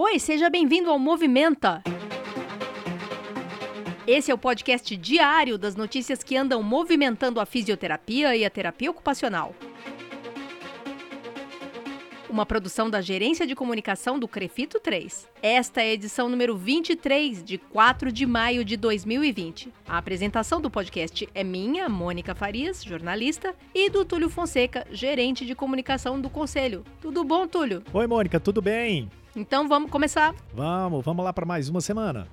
Oi, seja bem-vindo ao Movimenta. Esse é o podcast diário das notícias que andam movimentando a fisioterapia e a terapia ocupacional. Uma produção da Gerência de Comunicação do Crefito 3. Esta é a edição número 23, de 4 de maio de 2020. A apresentação do podcast é minha, Mônica Farias, jornalista, e do Túlio Fonseca, gerente de comunicação do Conselho. Tudo bom, Túlio? Oi, Mônica, tudo bem? Então vamos começar. Vamos, vamos lá para mais uma semana.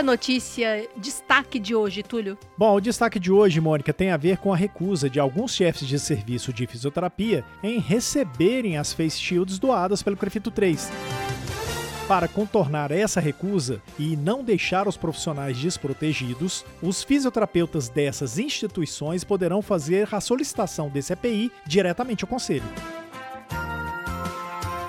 a notícia destaque de hoje, Túlio? Bom, o destaque de hoje, Mônica, tem a ver com a recusa de alguns chefes de serviço de fisioterapia em receberem as face shields doadas pelo Crefito 3. Para contornar essa recusa e não deixar os profissionais desprotegidos, os fisioterapeutas dessas instituições poderão fazer a solicitação desse EPI diretamente ao Conselho.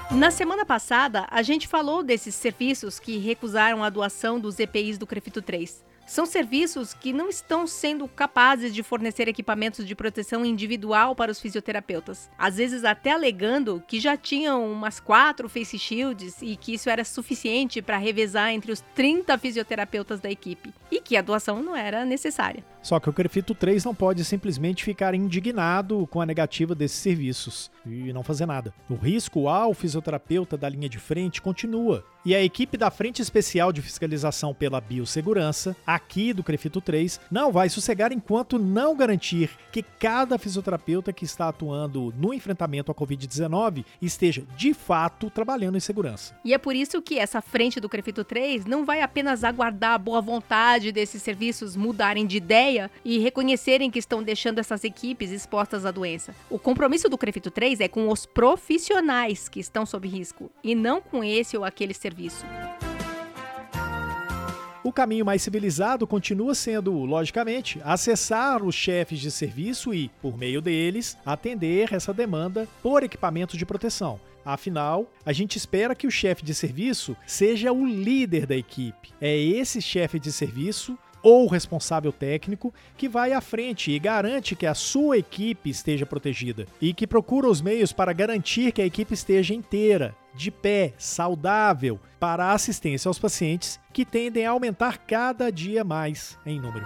Na semana passada, a gente falou desses serviços que recusaram a doação dos EPIs do Crefito 3. São serviços que não estão sendo capazes de fornecer equipamentos de proteção individual para os fisioterapeutas. Às vezes, até alegando que já tinham umas quatro face shields e que isso era suficiente para revezar entre os 30 fisioterapeutas da equipe e que a doação não era necessária. Só que o Crefito 3 não pode simplesmente ficar indignado com a negativa desses serviços e não fazer nada. O risco ao fisioterapeuta da linha de frente continua. E a equipe da Frente Especial de Fiscalização pela Biossegurança, aqui do Crefito 3, não vai sossegar enquanto não garantir que cada fisioterapeuta que está atuando no enfrentamento à Covid-19 esteja de fato trabalhando em segurança. E é por isso que essa frente do Crefito 3 não vai apenas aguardar a boa vontade desses serviços mudarem de ideia e reconhecerem que estão deixando essas equipes expostas à doença. O compromisso do Crefito 3 é com os profissionais que estão sob risco e não com esse ou aquele serviço serviço. O caminho mais civilizado continua sendo, logicamente, acessar os chefes de serviço e, por meio deles, atender essa demanda por equipamentos de proteção. Afinal, a gente espera que o chefe de serviço seja o líder da equipe. É esse chefe de serviço ou responsável técnico que vai à frente e garante que a sua equipe esteja protegida e que procura os meios para garantir que a equipe esteja inteira, de pé, saudável, para a assistência aos pacientes que tendem a aumentar cada dia mais em número.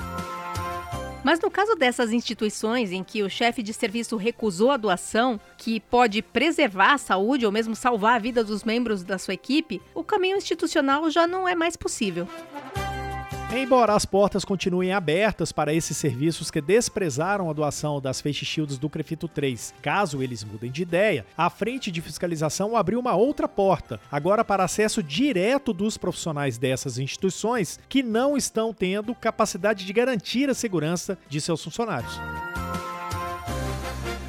Mas no caso dessas instituições em que o chefe de serviço recusou a doação, que pode preservar a saúde ou mesmo salvar a vida dos membros da sua equipe, o caminho institucional já não é mais possível. Embora as portas continuem abertas para esses serviços que desprezaram a doação das face shields do Crefito 3, caso eles mudem de ideia, a frente de fiscalização abriu uma outra porta, agora para acesso direto dos profissionais dessas instituições que não estão tendo capacidade de garantir a segurança de seus funcionários.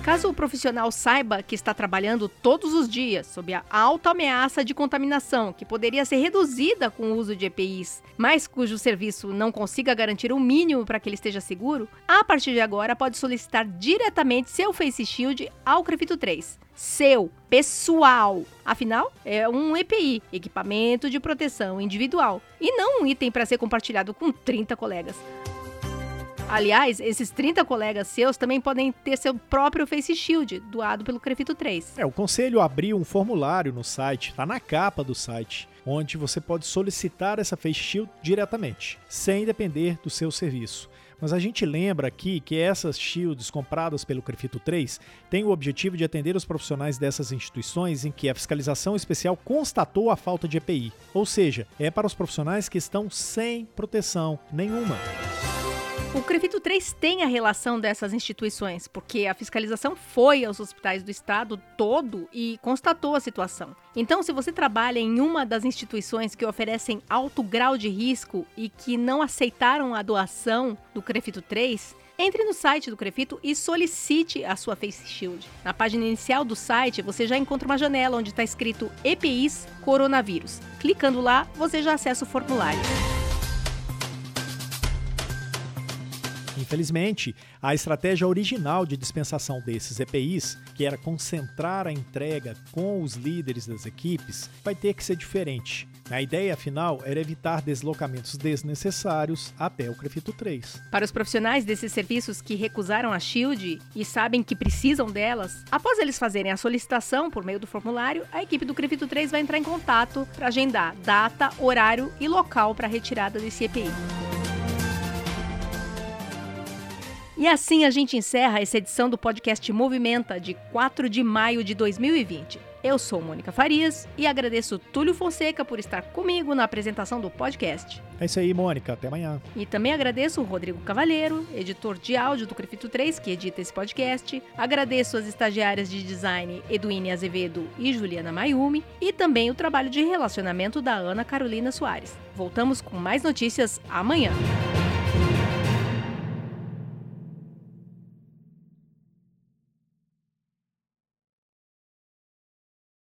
Caso o profissional saiba que está trabalhando todos os dias sob a alta ameaça de contaminação, que poderia ser reduzida com o uso de EPIs, mas cujo serviço não consiga garantir o um mínimo para que ele esteja seguro, a partir de agora pode solicitar diretamente seu Face Shield ao Crefito 3. Seu, pessoal. Afinal, é um EPI, equipamento de proteção individual, e não um item para ser compartilhado com 30 colegas. Aliás, esses 30 colegas seus também podem ter seu próprio Face Shield, doado pelo Crefito 3. É, o conselho abriu um formulário no site, está na capa do site, onde você pode solicitar essa Face Shield diretamente, sem depender do seu serviço. Mas a gente lembra aqui que essas shields compradas pelo Crefito 3 têm o objetivo de atender os profissionais dessas instituições em que a fiscalização especial constatou a falta de EPI. Ou seja, é para os profissionais que estão sem proteção nenhuma. O Crefito 3 tem a relação dessas instituições, porque a fiscalização foi aos hospitais do estado todo e constatou a situação. Então, se você trabalha em uma das instituições que oferecem alto grau de risco e que não aceitaram a doação do Crefito 3, entre no site do Crefito e solicite a sua Face Shield. Na página inicial do site, você já encontra uma janela onde está escrito EPIs Coronavírus. Clicando lá, você já acessa o formulário. Infelizmente, a estratégia original de dispensação desses EPIs, que era concentrar a entrega com os líderes das equipes, vai ter que ser diferente. A ideia final era evitar deslocamentos desnecessários até o Crefito 3. Para os profissionais desses serviços que recusaram a Shield e sabem que precisam delas, após eles fazerem a solicitação por meio do formulário, a equipe do Crefito 3 vai entrar em contato para agendar data, horário e local para a retirada desse EPI. E assim a gente encerra essa edição do podcast Movimenta de 4 de maio de 2020. Eu sou Mônica Farias e agradeço Túlio Fonseca por estar comigo na apresentação do podcast. É isso aí, Mônica. Até amanhã. E também agradeço o Rodrigo Cavalheiro, editor de áudio do Crefito 3, que edita esse podcast. Agradeço as estagiárias de design Eduine Azevedo e Juliana Mayumi. E também o trabalho de relacionamento da Ana Carolina Soares. Voltamos com mais notícias amanhã.